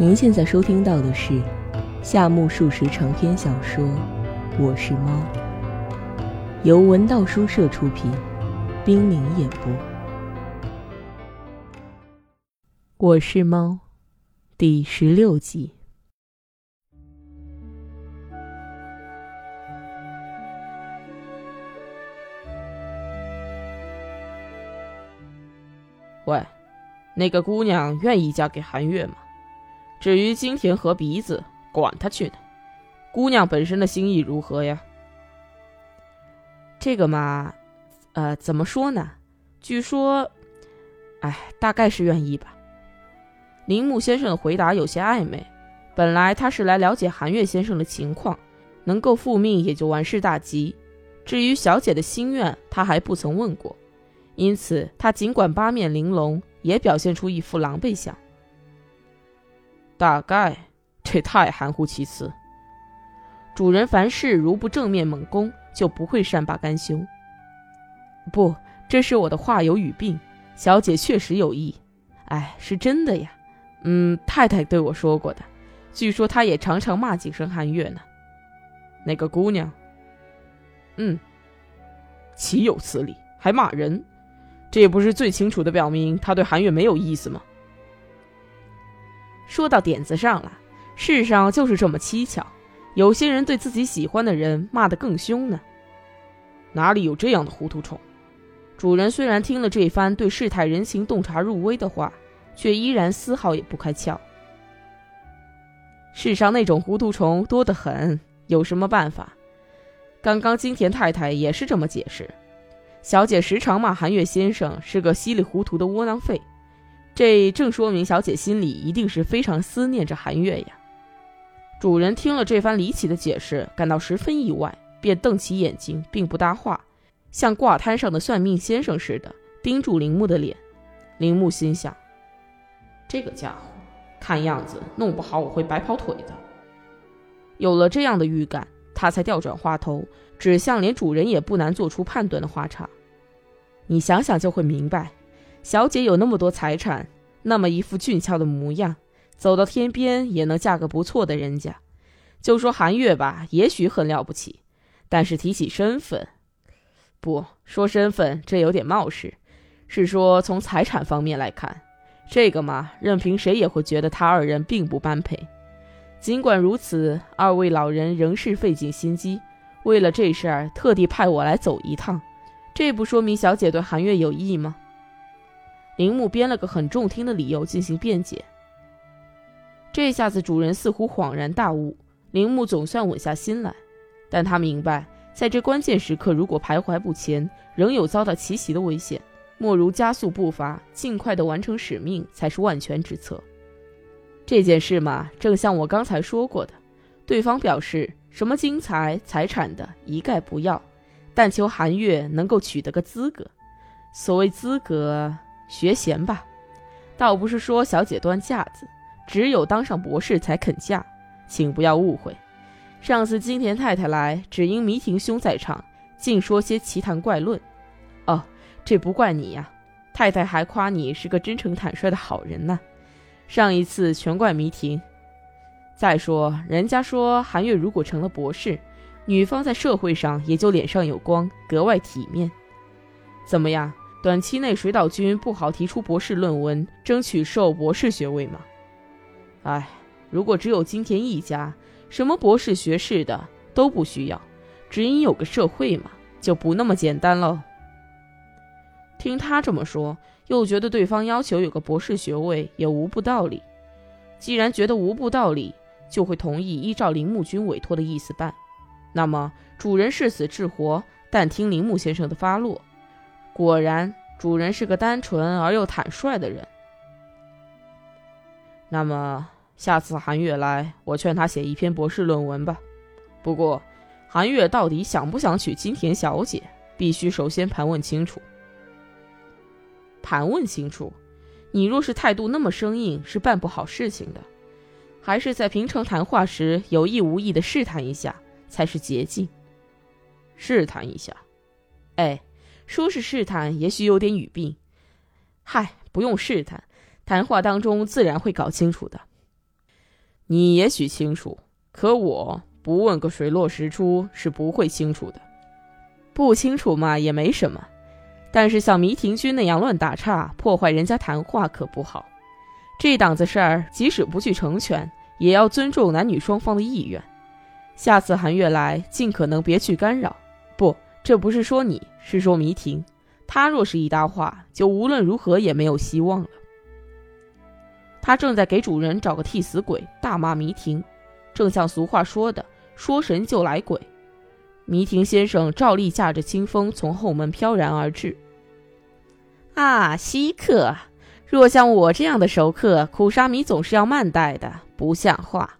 您现在收听到的是夏目漱石长篇小说《我是猫》，由文道书社出品，冰凌演播。《我是猫》第十六集。喂，那个姑娘愿意嫁给韩月吗？至于金田和鼻子，管他去呢。姑娘本身的心意如何呀？这个嘛，呃，怎么说呢？据说，哎，大概是愿意吧。铃木先生的回答有些暧昧。本来他是来了解韩月先生的情况，能够复命也就万事大吉。至于小姐的心愿，他还不曾问过。因此，他尽管八面玲珑，也表现出一副狼狈相。大概，这太含糊其辞。主人凡事如不正面猛攻，就不会善罢甘休。不，这是我的话有语病。小姐确实有意，哎，是真的呀。嗯，太太对我说过的。据说她也常常骂几声寒月呢。那个姑娘，嗯，岂有此理，还骂人？这不是最清楚的表明他对韩月没有意思吗？说到点子上了，世上就是这么蹊跷，有些人对自己喜欢的人骂得更凶呢。哪里有这样的糊涂虫？主人虽然听了这番对世态人情洞察入微的话，却依然丝毫也不开窍。世上那种糊涂虫多得很，有什么办法？刚刚金田太太也是这么解释。小姐时常骂韩月先生是个稀里糊涂的窝囊废，这正说明小姐心里一定是非常思念着韩月呀。主人听了这番离奇的解释，感到十分意外，便瞪起眼睛，并不搭话，像挂摊上的算命先生似的盯住铃木的脸。铃木心想：这个家伙，看样子弄不好我会白跑腿的。有了这样的预感，他才调转话头。指向连主人也不难做出判断的花茶，你想想就会明白，小姐有那么多财产，那么一副俊俏的模样，走到天边也能嫁个不错的人家。就说韩月吧，也许很了不起，但是提起身份，不说身份，这有点冒失，是说从财产方面来看，这个嘛，任凭谁也会觉得他二人并不般配。尽管如此，二位老人仍是费尽心机。为了这事儿，特地派我来走一趟，这不说明小姐对韩月有意吗？铃木编了个很中听的理由进行辩解。这下子主人似乎恍然大悟，铃木总算稳下心来。但他明白，在这关键时刻，如果徘徊不前，仍有遭到奇袭的危险，莫如加速步伐，尽快的完成使命，才是万全之策。这件事嘛，正像我刚才说过的，对方表示。什么金财财产的，一概不要，但求韩月能够取得个资格。所谓资格，学贤吧，倒不是说小姐端架子，只有当上博士才肯嫁，请不要误会。上次金田太太来，只因弥庭兄在场，竟说些奇谈怪论。哦，这不怪你呀，太太还夸你是个真诚坦率的好人呢。上一次全怪弥庭。再说，人家说韩月如果成了博士，女方在社会上也就脸上有光，格外体面。怎么样？短期内水岛君不好提出博士论文，争取授博士学位吗？哎，如果只有金田一家，什么博士学士的都不需要，只因有个社会嘛，就不那么简单喽。听他这么说，又觉得对方要求有个博士学位也无不道理。既然觉得无不道理，就会同意依照铃木君委托的意思办，那么主人是死是活，但听铃木先生的发落。果然，主人是个单纯而又坦率的人。那么下次韩月来，我劝他写一篇博士论文吧。不过，韩月到底想不想娶金田小姐，必须首先盘问清楚。盘问清楚，你若是态度那么生硬，是办不好事情的。还是在平常谈话时有意无意的试探一下才是捷径。试探一下，哎，说是试探，也许有点语病。嗨，不用试探，谈话当中自然会搞清楚的。你也许清楚，可我不问个水落石出是不会清楚的。不清楚嘛也没什么，但是像迷婷君那样乱打岔，破坏人家谈话可不好。这档子事儿，即使不去成全，也要尊重男女双方的意愿。下次韩月来，尽可能别去干扰。这不是说你，是说迷婷。他若是一搭话，就无论如何也没有希望了。他正在给主人找个替死鬼，大骂迷婷，正像俗话说的：“说神就来鬼。”迷婷先生照例驾着清风从后门飘然而至。啊，稀客！若像我这样的熟客，苦沙弥总是要慢待的，不像话。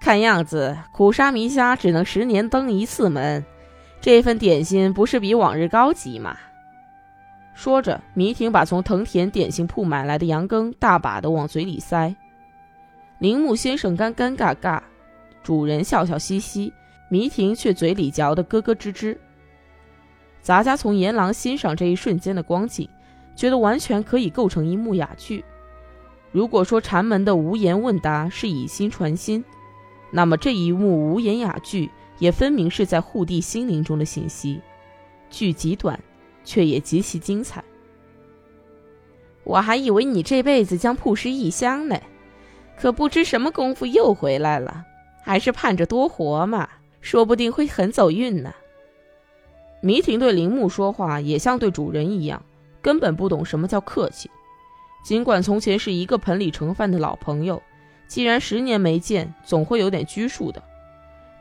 看样子，苦沙弥家只能十年登一次门，这份点心不是比往日高级吗？说着，迷婷把从藤田点心铺买来的羊羹大把的往嘴里塞。铃木先生干干尬尬，主人笑笑嘻嘻。迷婷却嘴里嚼得咯咯吱吱。杂家从阎廊欣赏这一瞬间的光景，觉得完全可以构成一幕哑剧。如果说禅门的无言问答是以心传心，那么这一幕无言哑剧也分明是在护地心灵中的信息。剧极短，却也极其精彩。我还以为你这辈子将曝尸异乡呢，可不知什么功夫又回来了，还是盼着多活嘛。说不定会很走运呢。迷婷对铃木说话也像对主人一样，根本不懂什么叫客气。尽管从前是一个盆里盛饭的老朋友，既然十年没见，总会有点拘束的。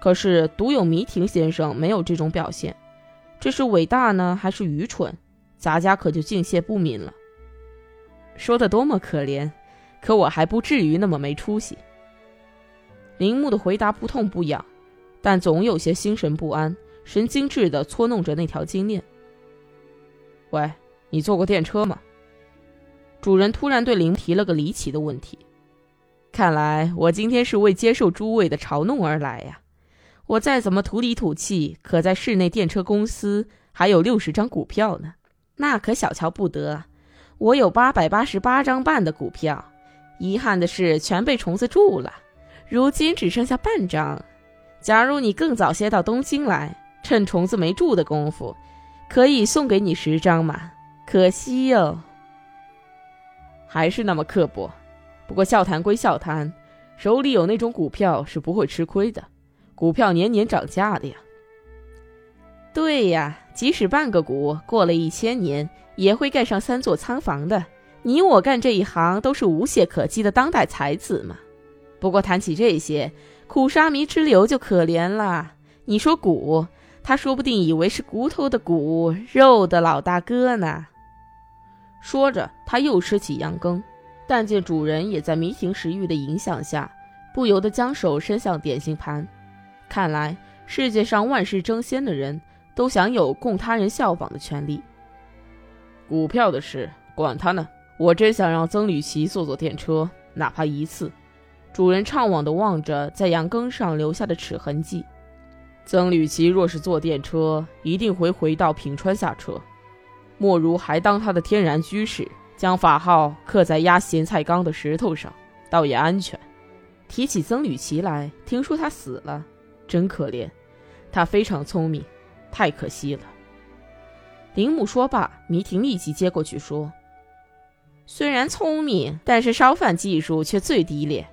可是独有迷婷先生没有这种表现，这是伟大呢，还是愚蠢？咱家可就敬谢不敏了。说的多么可怜，可我还不至于那么没出息。铃木的回答不痛不痒。但总有些心神不安，神经质地搓弄着那条金链。喂，你坐过电车吗？主人突然对林提了个离奇的问题。看来我今天是为接受诸位的嘲弄而来呀。我再怎么土里土气，可在市内电车公司还有六十张股票呢，那可小瞧不得。我有八百八十八张半的股票，遗憾的是全被虫子蛀了，如今只剩下半张。假如你更早些到东京来，趁虫子没蛀的功夫，可以送给你十张嘛？可惜哟，还是那么刻薄。不过笑谈归笑谈，手里有那种股票是不会吃亏的。股票年年涨价的呀。对呀，即使半个股，过了一千年也会盖上三座仓房的。你我干这一行都是无懈可击的当代才子嘛。不过谈起这些。苦沙弥之流就可怜了。你说骨，他说不定以为是骨头的骨，肉的老大哥呢。说着，他又吃起羊羹，但见主人也在迷情食欲的影响下，不由得将手伸向点心盘。看来世界上万事争先的人都享有供他人效仿的权利。股票的事，管他呢。我真想让曾吕奇坐坐电车，哪怕一次。主人怅惘地望着在羊羹上留下的齿痕迹。曾吕奇若是坐电车，一定会回到平川下车。莫如还当他的天然居士，将法号刻在压咸菜缸的石头上，倒也安全。提起曾吕奇来，听说他死了，真可怜。他非常聪明，太可惜了。铃木说罢，迷婷立即接过去说：“虽然聪明，但是烧饭技术却最低劣。”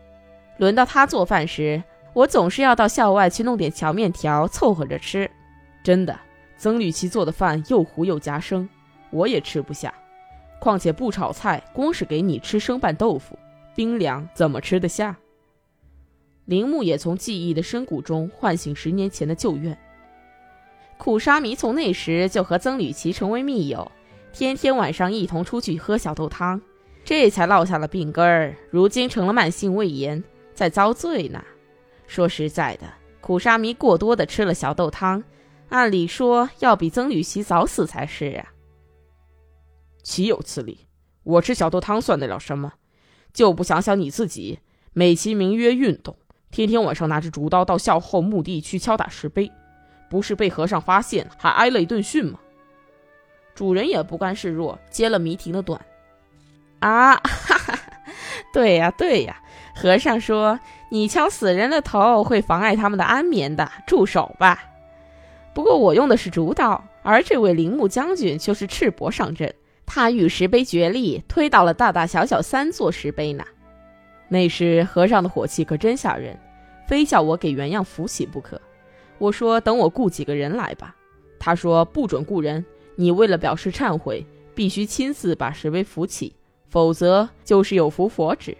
轮到他做饭时，我总是要到校外去弄点荞面条凑合着吃。真的，曾吕奇做的饭又糊又夹生，我也吃不下。况且不炒菜，光是给你吃生拌豆腐，冰凉怎么吃得下？铃木也从记忆的深谷中唤醒十年前的旧怨。苦沙弥从那时就和曾吕奇成为密友，天天晚上一同出去喝小豆汤，这才落下了病根儿，如今成了慢性胃炎。在遭罪呢。说实在的，苦沙弥过多的吃了小豆汤，按理说要比曾吕奇早死才是啊。岂有此理！我吃小豆汤算得了什么？就不想想你自己，美其名曰运动，天天晚上拿着竹刀到校后墓地去敲打石碑，不是被和尚发现，还挨了一顿训吗？主人也不甘示弱，接了迷婷的短。啊，哈哈，对呀，对呀。和尚说：“你敲死人的头会妨碍他们的安眠的，住手吧。不过我用的是竹刀，而这位铃木将军却是赤膊上阵。他与石碑决力，推倒了大大小小三座石碑呢。那时和尚的火气可真吓人，非叫我给原样扶起不可。我说等我雇几个人来吧。他说不准雇人，你为了表示忏悔，必须亲自把石碑扶起，否则就是有福佛指。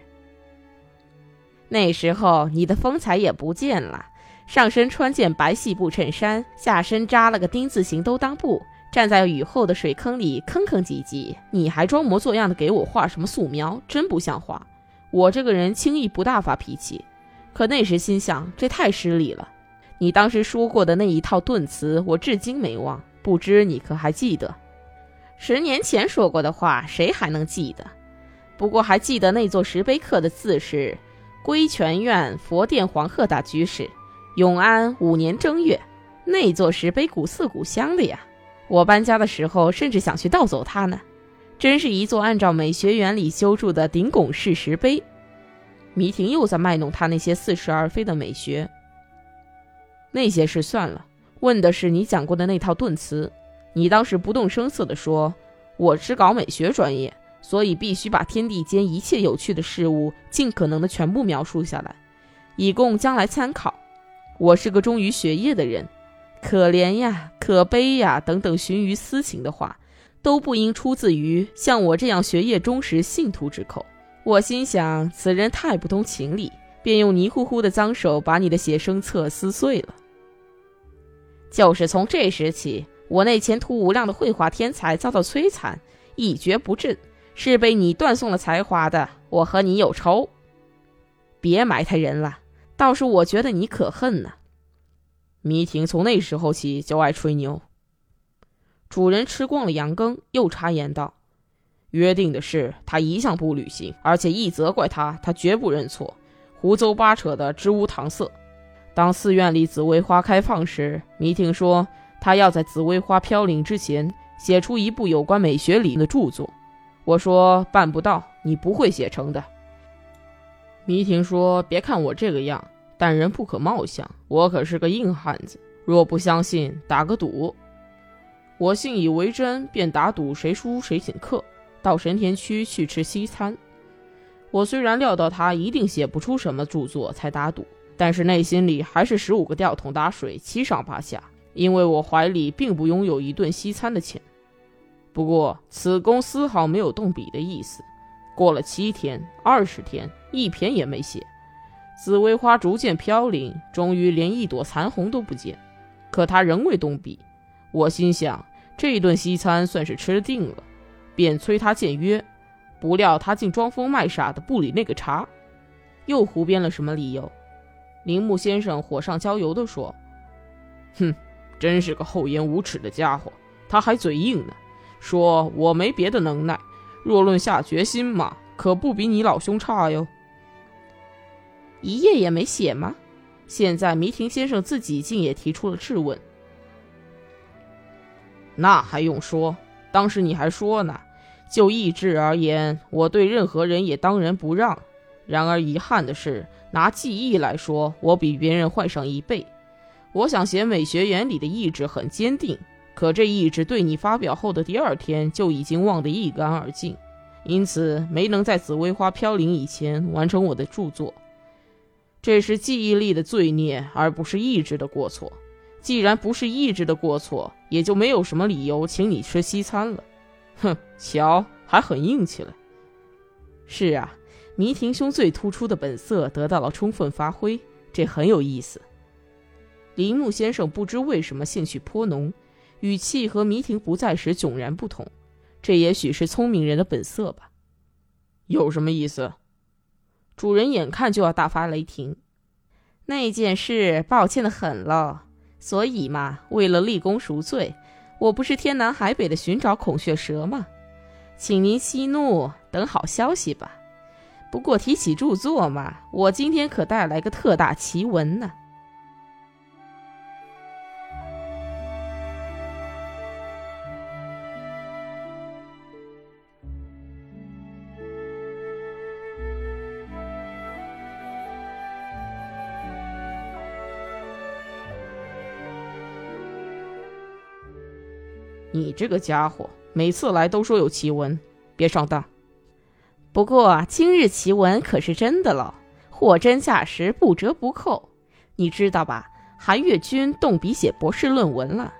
那时候你的风采也不见了，上身穿件白细布衬衫，下身扎了个丁字形兜裆布，站在雨后的水坑里吭吭唧唧，你还装模作样的给我画什么素描，真不像话。我这个人轻易不大发脾气，可那时心想这太失礼了。你当时说过的那一套顿词，我至今没忘，不知你可还记得？十年前说过的话，谁还能记得？不过还记得那座石碑刻的字是。归泉院佛殿黄鹤大居士，永安五年正月，那座石碑古色古香的呀！我搬家的时候，甚至想去盗走它呢。真是一座按照美学原理修筑的顶拱式石碑。迷婷又在卖弄他那些似是而非的美学。那些事算了，问的是你讲过的那套顿词。你当时不动声色地说：“我是搞美学专业。”所以必须把天地间一切有趣的事物尽可能的全部描述下来，以供将来参考。我是个忠于学业的人，可怜呀，可悲呀，等等寻于私情的话，都不应出自于像我这样学业忠实信徒之口。我心想，此人太不通情理，便用泥乎乎的脏手把你的写生册撕碎了。就是从这时起，我那前途无量的绘画天才遭到摧残，一蹶不振。是被你断送了才华的，我和你有仇。别埋汰人了，倒是我觉得你可恨呢。迷婷从那时候起就爱吹牛。主人吃光了羊羹，又插言道：“约定的事，他一向不履行，而且一责怪他，他绝不认错，胡诌八扯的，支吾搪塞。当寺院里紫薇花开放时，迷婷说他要在紫薇花飘零之前，写出一部有关美学理论的著作。”我说办不到，你不会写成的。迷婷说：“别看我这个样，但人不可貌相，我可是个硬汉子。若不相信，打个赌。”我信以为真，便打赌谁输谁请客，到神田区去吃西餐。我虽然料到他一定写不出什么著作，才打赌，但是内心里还是十五个吊桶打水，七上八下，因为我怀里并不拥有一顿西餐的钱。不过，此公丝毫没有动笔的意思。过了七天、二十天，一篇也没写。紫薇花逐渐飘零，终于连一朵残红都不见。可他仍未动笔。我心想，这顿西餐算是吃定了，便催他见约。不料他竟装疯卖傻的不理那个茬，又胡编了什么理由。铃木先生火上浇油地说：“哼，真是个厚颜无耻的家伙，他还嘴硬呢。”说我没别的能耐，若论下决心嘛，可不比你老兄差哟。一页也没写吗？现在迷婷先生自己竟也提出了质问。那还用说？当时你还说呢。就意志而言，我对任何人也当仁不让。然而遗憾的是，拿记忆来说，我比别人坏上一倍。我想写美学原理的意志很坚定。可这意志对你发表后的第二天就已经忘得一干二净，因此没能在紫薇花飘零以前完成我的著作。这是记忆力的罪孽，而不是意志的过错。既然不是意志的过错，也就没有什么理由请你吃西餐了。哼，瞧，还很硬气了。是啊，迷婷兄最突出的本色得到了充分发挥，这很有意思。铃木先生不知为什么兴趣颇浓。语气和迷婷不在时迥然不同，这也许是聪明人的本色吧。有什么意思？主人眼看就要大发雷霆。那件事抱歉的很了，所以嘛，为了立功赎罪，我不是天南海北的寻找孔雀蛇吗？请您息怒，等好消息吧。不过提起著作嘛，我今天可带来个特大奇闻呢。你这个家伙，每次来都说有奇闻，别上当。不过今日奇闻可是真的了，货真价实，不折不扣。你知道吧？韩月君动笔写博士论文了。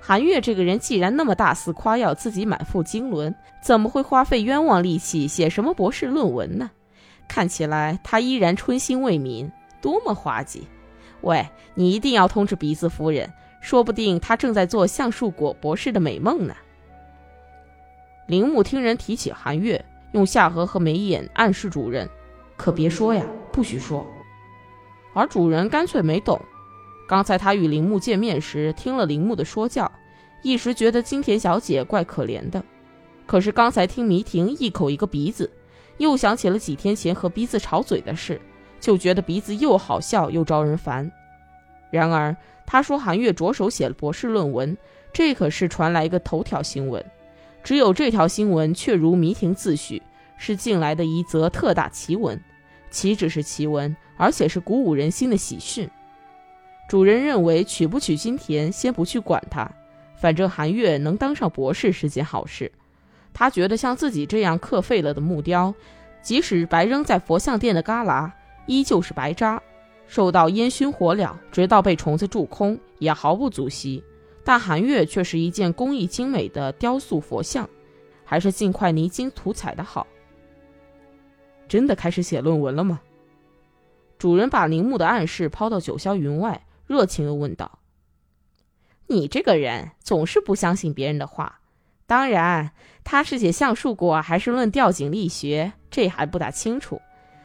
韩月这个人既然那么大肆夸耀自己满腹经纶，怎么会花费冤枉力气写什么博士论文呢？看起来他依然春心未泯，多么滑稽！喂，你一定要通知鼻子夫人，说不定他正在做橡树果博士的美梦呢。铃木听人提起韩月。用下颌和眉眼暗示主人，可别说呀，不许说。而主人干脆没懂。刚才他与铃木见面时，听了铃木的说教，一时觉得金田小姐怪可怜的。可是刚才听迷婷一口一个鼻子，又想起了几天前和鼻子吵嘴的事，就觉得鼻子又好笑又招人烦。然而他说韩月着手写了博士论文，这可是传来一个头条新闻。只有这条新闻却如迷婷自诩，是近来的一则特大奇闻。岂止是奇闻，而且是鼓舞人心的喜讯。主人认为娶不娶金田，先不去管他，反正韩月能当上博士是件好事。他觉得像自己这样刻废了的木雕，即使白扔在佛像殿的旮旯，依旧是白渣，受到烟熏火燎，直到被虫子蛀空，也毫不足惜。但韩月却是一件工艺精美的雕塑佛像，还是尽快泥金涂彩的好。真的开始写论文了吗？主人把铃木的暗示抛到九霄云外，热情地问道：“你这个人总是不相信别人的话。当然，他是写橡树果还是论吊井力学，这还不大清楚。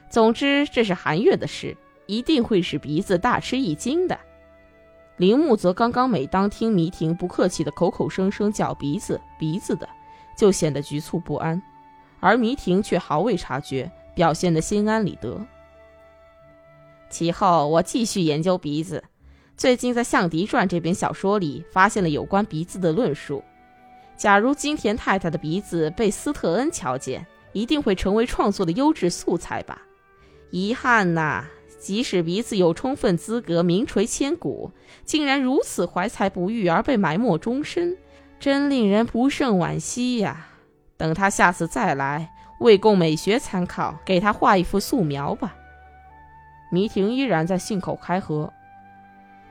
总之，这是韩月的事，一定会使鼻子大吃一惊的。”铃木则刚刚每当听迷婷不客气的口口声声叫鼻子鼻子的，就显得局促不安，而迷婷却毫未察觉，表现得心安理得。其后我继续研究鼻子，最近在《象迪传》这本小说里发现了有关鼻子的论述。假如金田太太的鼻子被斯特恩瞧见，一定会成为创作的优质素材吧？遗憾呐。即使鼻子有充分资格名垂千古，竟然如此怀才不遇而被埋没终身，真令人不胜惋惜呀！等他下次再来，为供美学参考，给他画一幅素描吧。迷婷依然在信口开河。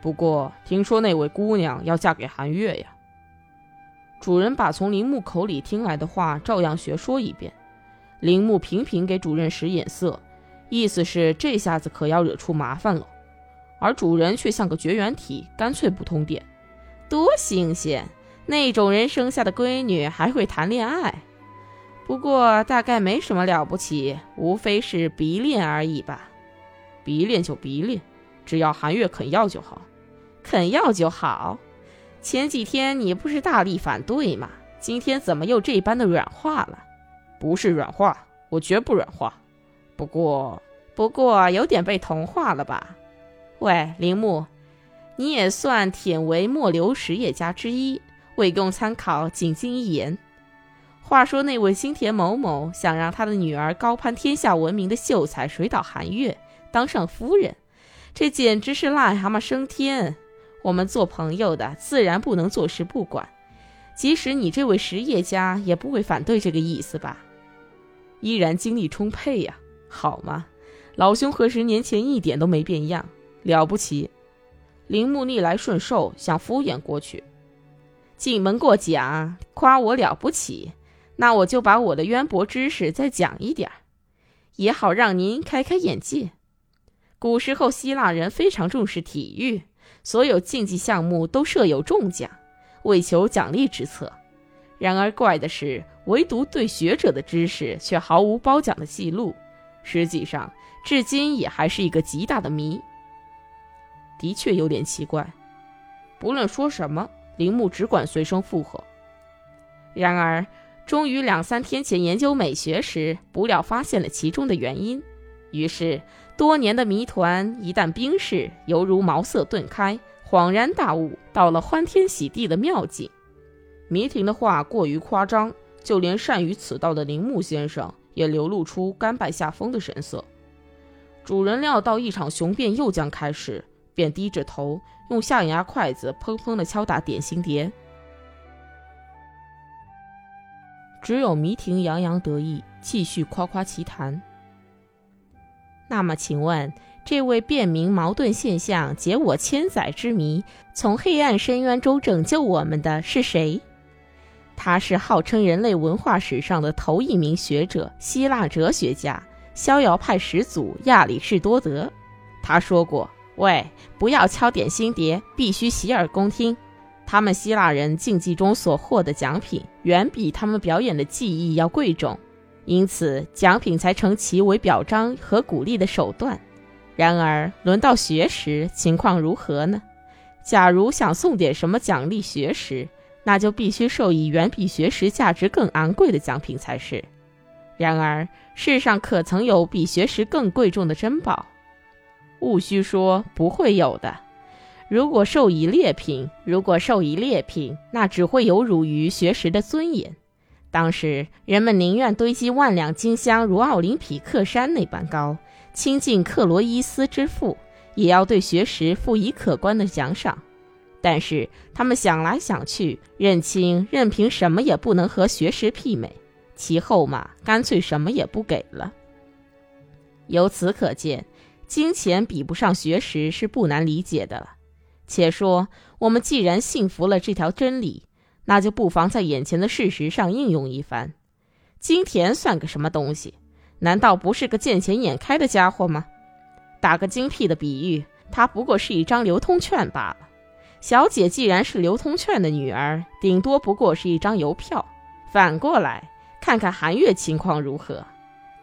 不过听说那位姑娘要嫁给韩月呀。主人把从铃木口里听来的话照样学说一遍，铃木频频给主人使眼色。意思是这下子可要惹出麻烦了，而主人却像个绝缘体，干脆不通电。多新鲜！那种人生下的闺女还会谈恋爱？不过大概没什么了不起，无非是鼻恋而已吧。鼻恋就鼻恋，只要韩月肯要就好。肯要就好？前几天你不是大力反对吗？今天怎么又这般的软化了？不是软化，我绝不软化。不过，不过有点被同化了吧？喂，铃木，你也算舔为末流实业家之一，为供参考，谨进一言。话说那位新田某某想让他的女儿高攀天下闻名的秀才水岛寒月当上夫人，这简直是癞蛤蟆升天。我们做朋友的自然不能坐视不管，即使你这位实业家也不会反对这个意思吧？依然精力充沛呀。好吗，老兄和十年前一点都没变样，了不起。铃木逆来顺受，想敷衍过去。进门过奖，夸我了不起，那我就把我的渊博知识再讲一点儿，也好让您开开眼界。古时候希腊人非常重视体育，所有竞技项目都设有重奖，为求奖励之策。然而怪的是，唯独对学者的知识却毫无褒奖的记录。实际上，至今也还是一个极大的谜。的确有点奇怪。不论说什么，铃木只管随声附和。然而，终于两三天前研究美学时，不料发现了其中的原因。于是，多年的谜团一旦冰释，犹如茅塞顿开，恍然大悟，到了欢天喜地的妙境。迷婷的话过于夸张，就连善于此道的铃木先生。也流露出甘拜下风的神色。主人料到一场雄辩又将开始，便低着头，用下牙筷子砰砰地敲打点心碟。只有迷婷洋洋得意，继续夸夸其谈。那么，请问，这位辨明矛盾现象、解我千载之谜、从黑暗深渊中拯救我们的是谁？他是号称人类文化史上的头一名学者——希腊哲学家、逍遥派始祖亚里士多德。他说过：“喂，不要敲点心碟，必须洗耳恭听。他们希腊人竞技中所获的奖品，远比他们表演的技艺要贵重，因此奖品才成其为表彰和鼓励的手段。然而，轮到学识，情况如何呢？假如想送点什么奖励学识，那就必须授以远比学识价值更昂贵的奖品才是。然而，世上可曾有比学识更贵重的珍宝？勿须说，不会有的。如果授以劣品，如果授以劣品，那只会有辱于学识的尊严。当时人们宁愿堆积万两金香，如奥林匹克山那般高，倾尽克罗伊斯之腹，也要对学识赋以可观的奖赏。但是他们想来想去，认清任凭什么也不能和学识媲美，其后嘛，干脆什么也不给了。由此可见。金钱比不上学识是不难理解的了。且说，我们既然信服了这条真理，那就不妨在眼前的事实上应用一番。金田算个什么东西？难道不是个见钱眼开的家伙吗？打个精辟的比喻，他不过是一张流通券罢了。小姐既然是流通券的女儿，顶多不过是一张邮票。反过来看看韩月情况如何？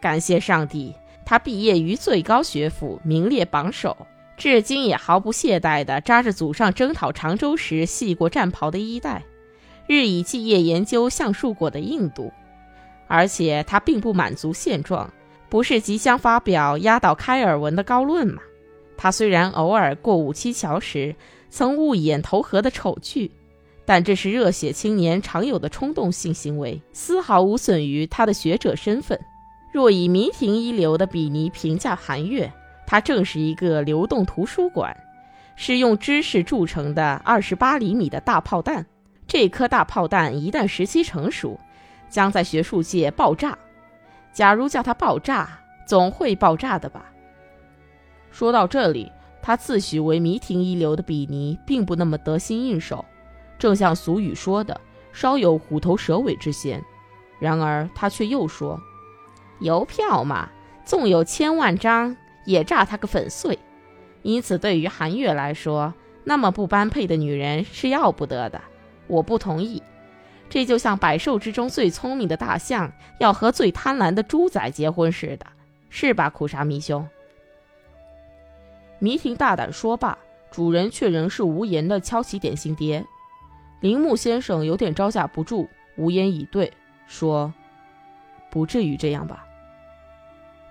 感谢上帝。他毕业于最高学府，名列榜首，至今也毫不懈怠地扎着祖上征讨常州时系过战袍的衣带，日以继夜研究橡树果的硬度。而且他并不满足现状，不是即将发表压倒开尔文的高论吗？他虽然偶尔过五七桥时曾误眼投河的丑剧，但这是热血青年常有的冲动性行为，丝毫无损于他的学者身份。若以迷亭一流的比拟评价韩月，他正是一个流动图书馆，是用知识铸成的二十八厘米的大炮弹。这颗大炮弹一旦时机成熟，将在学术界爆炸。假如叫它爆炸，总会爆炸的吧？说到这里，他自诩为迷亭一流的比尼，并不那么得心应手，正像俗语说的，稍有虎头蛇尾之嫌。然而他却又说。邮票嘛，纵有千万张，也炸他个粉碎。因此，对于韩月来说，那么不般配的女人是要不得的。我不同意。这就像百兽之中最聪明的大象要和最贪婪的猪仔结婚似的，是吧，苦沙弥兄？迷婷大胆说罢，主人却仍是无言的敲起点心碟。铃木先生有点招架不住，无言以对，说：“不至于这样吧。”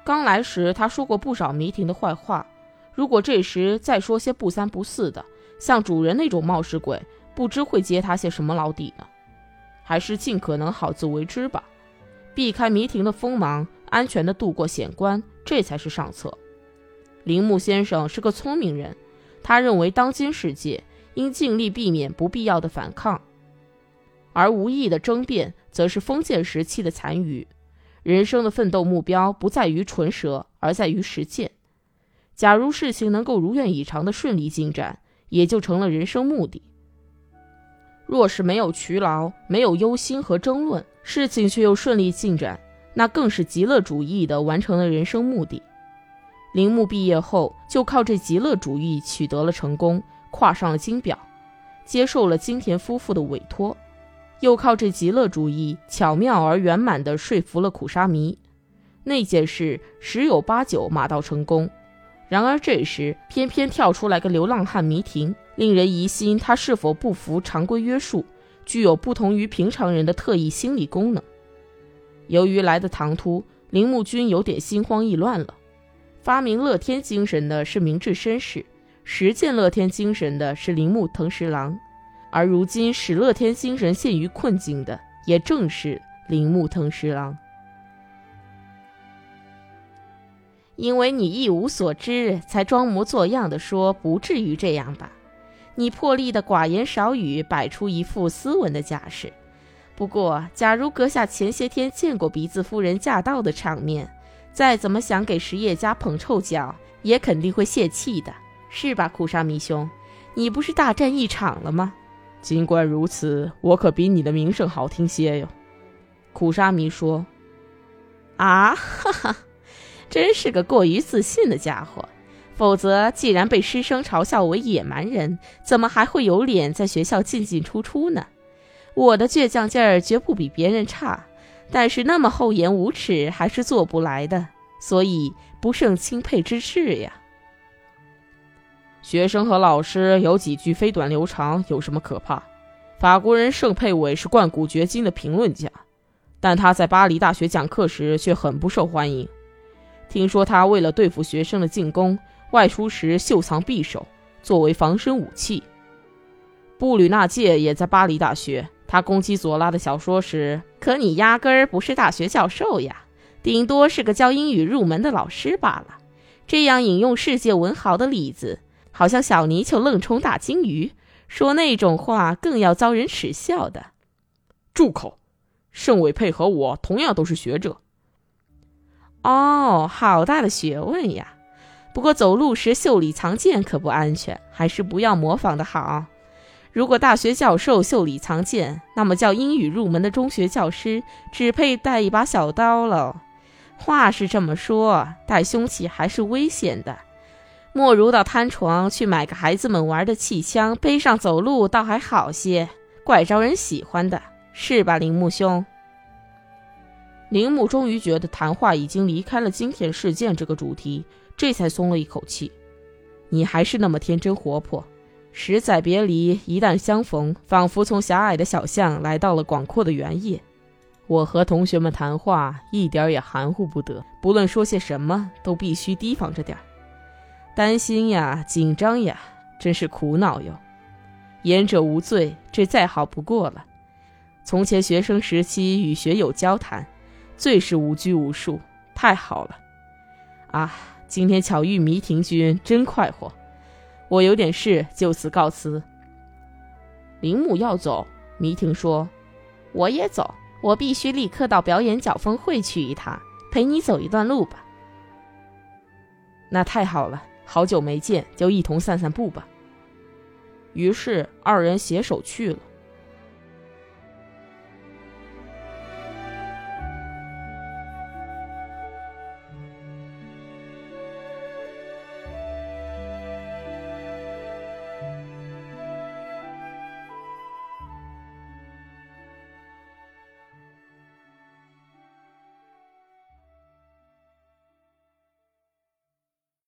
刚来时，他说过不少迷婷的坏话。如果这时再说些不三不四的，像主人那种冒失鬼，不知会揭他些什么老底呢？还是尽可能好自为之吧，避开迷婷的锋芒，安全的度过险关，这才是上策。铃木先生是个聪明人，他认为当今世界应尽力避免不必要的反抗，而无意的争辩，则是封建时期的残余。人生的奋斗目标不在于唇舌，而在于实践。假如事情能够如愿以偿的顺利进展，也就成了人生目的。若是没有劬劳，没有忧心和争论，事情却又顺利进展，那更是极乐主义的完成了人生目的。铃木毕业后，就靠这极乐主义取得了成功，跨上了金表，接受了金田夫妇的委托。又靠这极乐主义巧妙而圆满地说服了苦沙弥，那件事十有八九马到成功。然而这时偏偏跳出来个流浪汉迷亭，令人疑心他是否不服常规约束，具有不同于平常人的特异心理功能。由于来的唐突，铃木君有点心慌意乱了。发明乐天精神的是明治绅士，实践乐天精神的是铃木藤十郎。而如今使乐天精神陷于困境的，也正是铃木藤十郎。因为你一无所知，才装模作样的说不至于这样吧？你破例的寡言少语，摆出一副斯文的架势，不过，假如阁下前些天见过鼻子夫人驾到的场面，再怎么想给实业家捧臭脚，也肯定会泄气的，是吧，苦沙弥兄？你不是大战一场了吗？尽管如此，我可比你的名声好听些哟。苦沙弥说：“啊，哈哈，真是个过于自信的家伙。否则，既然被师生嘲笑为野蛮人，怎么还会有脸在学校进进出出呢？”我的倔强劲儿绝不比别人差，但是那么厚颜无耻还是做不来的，所以不胜钦佩之至呀。学生和老师有几句飞短流长，有什么可怕？法国人圣佩韦是贯古绝今的评论家，但他在巴黎大学讲课时却很不受欢迎。听说他为了对付学生的进攻，外出时袖藏匕首，作为防身武器。布吕纳界也在巴黎大学。他攻击左拉的小说时，可你压根儿不是大学教授呀，顶多是个教英语入门的老师罢了。这样引用世界文豪的例子，好像小泥鳅愣冲大金鱼，说那种话更要遭人耻笑的。住口！盛伟配合我同样都是学者。哦，好大的学问呀！不过走路时袖里藏剑可不安全，还是不要模仿的好。如果大学教授袖里藏剑，那么教英语入门的中学教师只配带一把小刀了。话是这么说，带凶器还是危险的。莫如到摊床去买个孩子们玩的气枪，背上走路倒还好些，怪招人喜欢的，是吧，铃木兄？铃木终于觉得谈话已经离开了今天事件这个主题，这才松了一口气。你还是那么天真活泼。十载别离，一旦相逢，仿佛从狭隘的小巷来到了广阔的原野。我和同学们谈话，一点也含糊不得，不论说些什么，都必须提防着点儿，担心呀，紧张呀，真是苦恼哟。言者无罪，这再好不过了。从前学生时期与学友交谈，最是无拘无束，太好了。啊，今天巧遇迷亭君，真快活。我有点事，就此告辞。铃木要走，迷婷说：“我也走，我必须立刻到表演角峰会去一趟，陪你走一段路吧。”那太好了，好久没见，就一同散散步吧。于是二人携手去了。